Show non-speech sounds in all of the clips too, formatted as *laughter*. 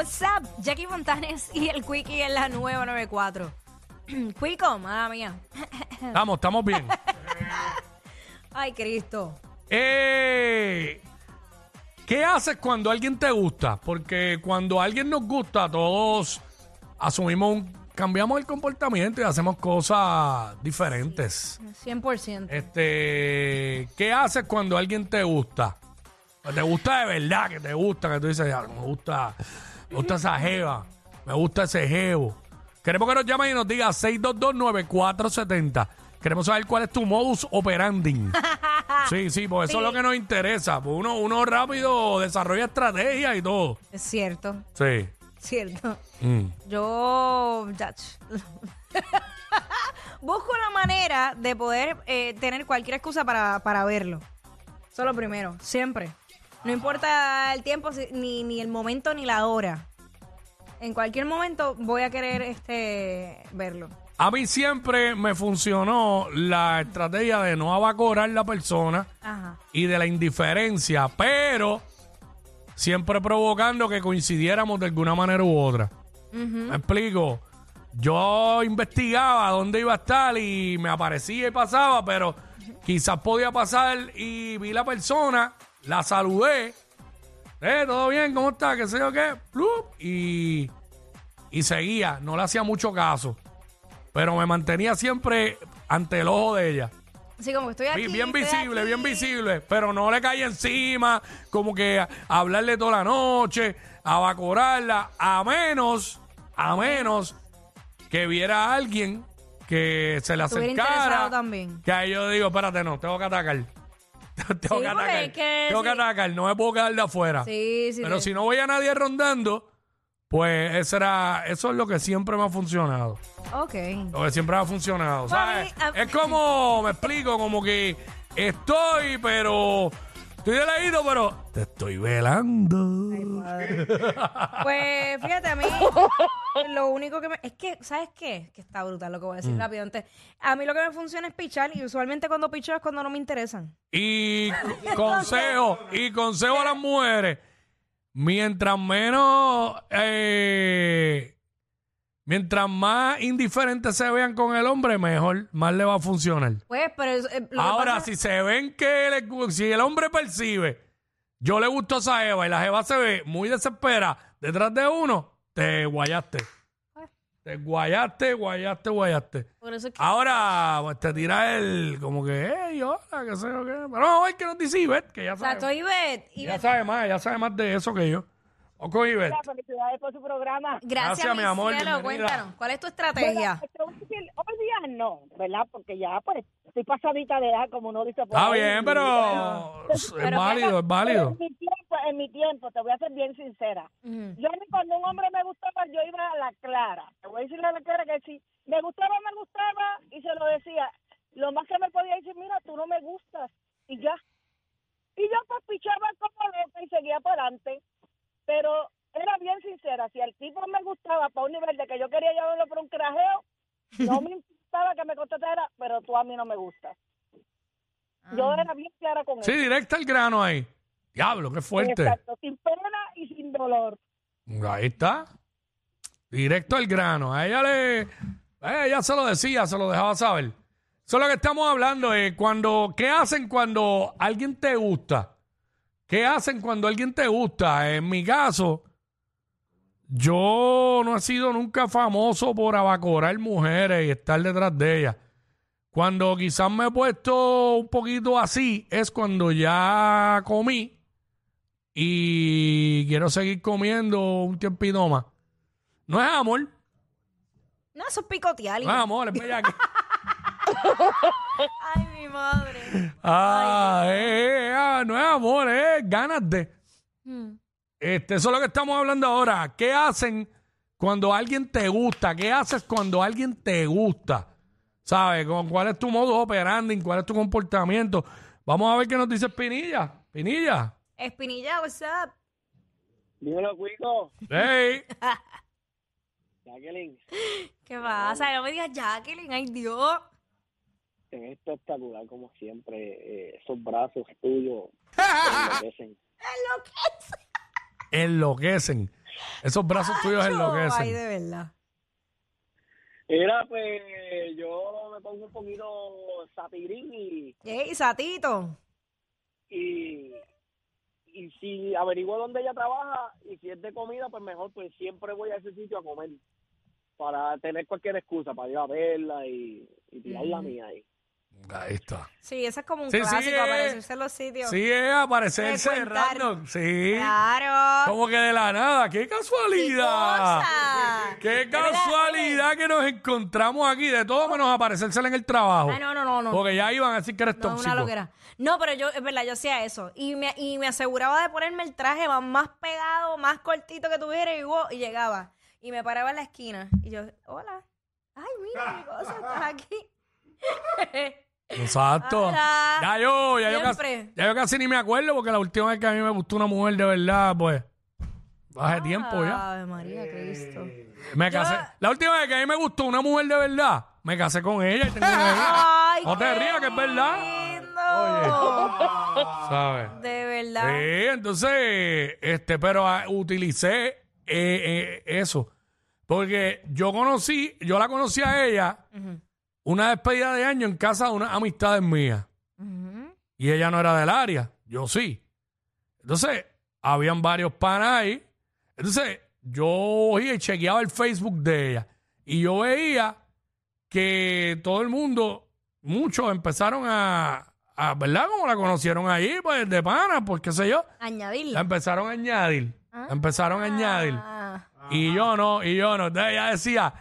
What's up? Jackie Fontanes y el Quickie en la nueva 94. Quico, mala mía. *laughs* Estamos, estamos bien. Ay, Cristo. Eh, ¿Qué haces cuando alguien te gusta? Porque cuando alguien nos gusta, todos asumimos un, cambiamos el comportamiento y hacemos cosas diferentes. 100%. Este, ¿qué haces cuando alguien te gusta? Que Te gusta de verdad, que te gusta, que tú dices, "Ya, me gusta, me gusta esa jeva, me gusta ese jevo. Queremos que nos llamen y nos diga 6229470. Queremos saber cuál es tu modus operandi. *laughs* Sí, sí, porque eso es lo que nos interesa. Pues uno, uno rápido desarrolla estrategias y todo. Es cierto, Sí. cierto. Mm. Yo ya, ch- *laughs* busco una manera de poder eh, tener cualquier excusa para, para verlo. Eso es lo primero, siempre. No importa el tiempo, si- ni, ni el momento, ni la hora. En cualquier momento voy a querer este verlo. A mí siempre me funcionó la estrategia de no abacorar la persona. Ajá. y de la indiferencia, pero siempre provocando que coincidiéramos de alguna manera u otra. ¿Me explico? Yo investigaba dónde iba a estar y me aparecía y pasaba, pero quizás podía pasar y vi la persona, la saludé. Eh, ¿todo bien? ¿Cómo está? ¿Qué sé yo qué? Plup, Y, y seguía. No le hacía mucho caso. Pero me mantenía siempre ante el ojo de ella. Así como que estoy aquí. Bien, bien estoy visible, aquí. bien visible, pero no le cae encima, como que a- a hablarle toda la noche, a vacorarla, a menos, a menos que viera a alguien que se le Estuviera acercara. también. Que ahí yo digo, espérate, no, tengo que atacar. *laughs* tengo que porque atacar. es que tengo que sí. atacar, no me puedo quedar de afuera. Sí, sí. pero sí. si no voy a nadie rondando, pues ese era, eso es lo que siempre me ha funcionado. Ok. Lo que siempre ha funcionado, ¿sabes? Mami, a- Es como, me explico, como que estoy, pero estoy de ladito, pero te estoy velando. Pues fíjate, a mí *laughs* lo único que me... Es que, ¿sabes qué? Que está brutal lo que voy a Mm. decir rápido antes. A mí lo que me funciona es pichar y usualmente cuando picho es cuando no me interesan. Y co- consejo, y consejo a las mujeres, mientras menos, eh, mientras más indiferentes se vean con el hombre, mejor, más le va a funcionar. Pues, pero... eso, eh, lo que Ahora, pasa- si se ven que gu- si el hombre percibe, yo le gustó a esa Eva y la Jeva se ve muy desesperada detrás de uno, te guayaste. Te guayaste, guayaste, guayaste. Por eso es que... Ahora, pues te tira el, como que, hey, hola, qué sé yo qué. Pero no, hay que nos dice Ivette, que ya sabe. Exacto, Ivette. Ya Ivette. sabe más, ya sabe más de eso que yo. O con Ivette. Felicidades por su programa. Gracias, Gracias, mi amor, cielo. Cuéntanos, ¿cuál es tu estrategia? Bueno, decir, hoy día no, ¿verdad? Porque ya pues estoy pasadita de edad, como uno dice. por Está ahí. bien, pero es Pero válido, es válido. En mi tiempo, en mi tiempo, te voy a ser bien sincera. Ujú. Yo cuando un hombre me gustaba, yo iba a la clara. Te voy a decir a la clara que si me gustaba, me gustaba, y se lo decía. Lo más que me podía decir, mira, tú no me gustas, y ya. Y yo pues pichaba como loca y seguía para adelante. Pero era bien sincera, si el tipo me gustaba para un nivel de que yo quería llevarlo por un crajeo, no me importaba que me contestara, pero tú a mí no me gustas. Yo era bien clara con Sí, eso. directa al grano ahí. Diablo, qué fuerte. Exacto, sin pena y sin dolor. Ahí está. Directo al grano. A ella le. a ella se lo decía, se lo dejaba saber. Eso es lo que estamos hablando. eh, cuando, ¿Qué hacen cuando alguien te gusta? ¿Qué hacen cuando alguien te gusta? En mi caso, yo no he sido nunca famoso por abacorar mujeres y estar detrás de ellas. Cuando quizás me he puesto un poquito así, es cuando ya comí y quiero seguir comiendo un tiempito más. No es amor, No, eso es picotear. no es amor, es bellaque. *laughs* Ay, mi madre. Ah, eh, eh, ah, no es amor, es ganas de. Mm. Este, eso es lo que estamos hablando ahora. ¿Qué hacen cuando alguien te gusta? ¿Qué haces cuando alguien te gusta? ¿Sabes? ¿Cuál es tu modo operandi? ¿Cuál es tu comportamiento? Vamos a ver qué nos dice Pinilla. Pinilla. Espinilla, what's up? Dímelo, Cuico. Hey. *laughs* Jacqueline, ¿Qué pasa? No me digas Jacqueline, ay Dios. Es espectacular como siempre. eh, esos brazos tuyos enloquecen. *laughs* Enloquecen. Esos brazos tuyos Ay, enloquecen. de verdad. Era, pues, yo me pongo un poquito satirín y, Ey, Satito. y, y si averiguo dónde ella trabaja y si es de comida, pues mejor, pues siempre voy a ese sitio a comer para tener cualquier excusa, para ir a verla y, y tirar la mía ahí. Ahí está. Sí, ese es como un Sí, sí, clásico, eh. aparecerse en los sitios. Sí, es aparecerse random. Sí. Claro. Como que de la nada. ¡Qué casualidad! cosa! ¡Qué casualidad que nos encontramos aquí! De todo menos aparecérsela en el trabajo. Ay, no, no, no, no. Porque ya iban a decir que eres No, es tóxico. una loquera. No, pero yo, es verdad, yo hacía eso. Y me, y me aseguraba de ponerme el traje más, más pegado, más cortito que tuviera y, y llegaba. Y me paraba en la esquina. Y yo, hola. Ay, mira, mi cosa, estás aquí. *laughs* Exacto. Ya yo, ya yo, casi, Siempre. ya yo casi ni me acuerdo porque la última vez que a mí me gustó una mujer de verdad, pues, hace tiempo ya. Ave María, Cristo. Me casé. La última vez que a mí me gustó una mujer de verdad, me casé con ella y tengo una hija. Ay, No te qué rías, que es verdad. lindo. *laughs* ¿Sabes? De verdad. Sí, entonces, este, pero ah, utilicé eh, eh, eso. Porque yo conocí, yo la conocí a ella una despedida de año en casa de unas amistades mías. Ujú. Y ella no era del área, yo sí. Entonces, habían varios panas ahí. Entonces, yo iba y chequeaba el Facebook de ella. Y yo veía que todo el mundo, muchos empezaron a, a ¿verdad? Como la conocieron ahí, pues de pana, pues qué sé yo. La empezaron a añadir. La empezaron a añadir. Ah. Y yo no, y yo no. Entonces ella decía,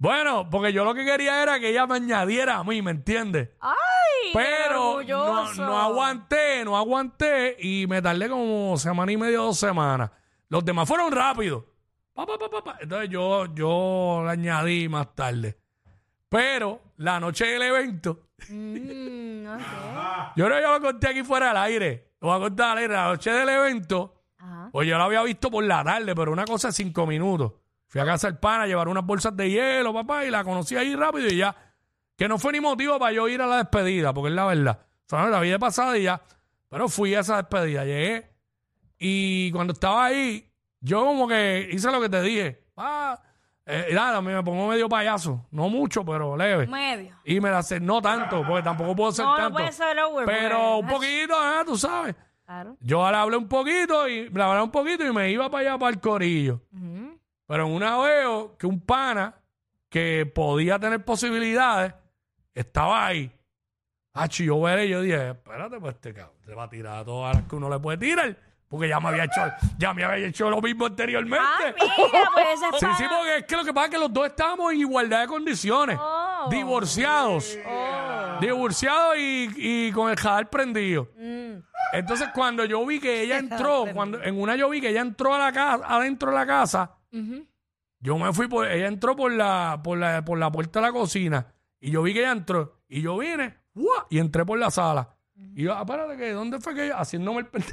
bueno, porque yo lo que quería era que ella me añadiera a mí, ¿me entiendes? ¡Ay! Pero no, orgulloso. no aguanté, no aguanté y me tardé como semana y media, dos semanas. Los demás fueron rápidos. Pa, pa, pa, pa, pa. Entonces yo, yo la añadí más tarde. Pero la noche del evento, Mm, ok. *laughs* yo no yo lo conté aquí fuera del aire. Lo voy a contar al aire. La noche del evento, Ajá. pues yo la había visto por la tarde, pero una cosa de cinco minutos. Fui a casa del pana a llevar unas bolsas de hielo, papá, y la conocí ahí rápido y ya. Que no fue ni motivo para yo ir a la despedida, porque es la verdad. O sea, la vida pasada y ya. Pero fui a esa despedida, llegué. Y cuando estaba ahí, yo como que hice lo que te dije. Ah, eh, nada, me pongo medio payaso. No mucho, pero leve. Medio. Y me la sé, no tanto, porque tampoco puedo ser No, no tanto. puede ser pero un poquito, ah, tú sabes. Claro. Yo le hablé un poquito y le hablé un poquito y me iba para allá para el corillo. Ujú. Pero en una veo que un pana que podía tener posibilidades estaba ahí. Ah, yo veré, yo dije, espérate, pues este cabrón se va a tirar a todas las que uno le puede tirar. Porque ya me había hecho, ya me había hecho lo mismo anteriormente. Ah, mira, pues *laughs* Sí, sí, porque es que lo que pasa es que los dos estábamos en igualdad de condiciones. Oh. Divorciados. Oh. Divorciados y, y con el jadal prendido. Mm. Entonces, cuando yo vi que ella *laughs* entró, cuando en una yo vi que ella entró a la casa, adentro de la casa, Yo me fui por, ella entró por la, por la, por la puerta de la cocina y yo vi que ella entró y yo vine ¡guau! y entré por la sala. Y yo, "Ah, espérate, que ¿dónde fue que ella? Haciéndome el pendejo.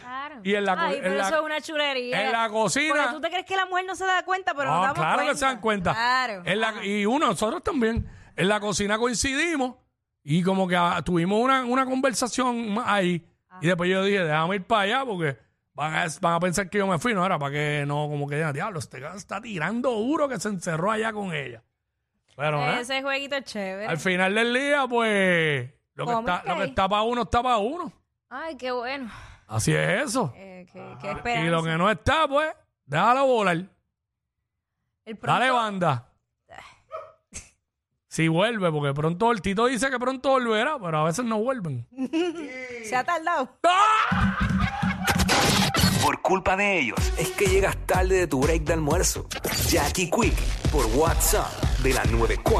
Claro. *laughs* Y en la Ay, en pero la- eso es una chulería. En la Porque cocina. tú te crees que la mujer no se da cuenta, pero No, nos damos claro cuenta. que se dan cuenta. Claro. En la- y uno, nosotros también. En la cocina coincidimos y como que ah, tuvimos una, una conversación ahí. Y después yo dije, déjame ir para allá porque van a, van a pensar que yo me fui. No era para que no, como que digan, diablo, este cabrón está tirando duro que se encerró allá con ella. Pero ¿eh? Ese jueguito es chévere. al final del día, pues, lo que, está, lo que está para uno está para uno. Ay, qué bueno. Así es eso. Eh, qué, qué Y lo que no está, pues, déjalo volar. El pronto- Dale banda. *laughs* Si vuelve, porque pronto el Tito dice que pronto volverá, pero a veces no vuelven. *laughs* Se ha tardado. Por culpa de ellos es que llegas tarde de tu break de almuerzo. Jackie Quick por WhatsApp de la 94.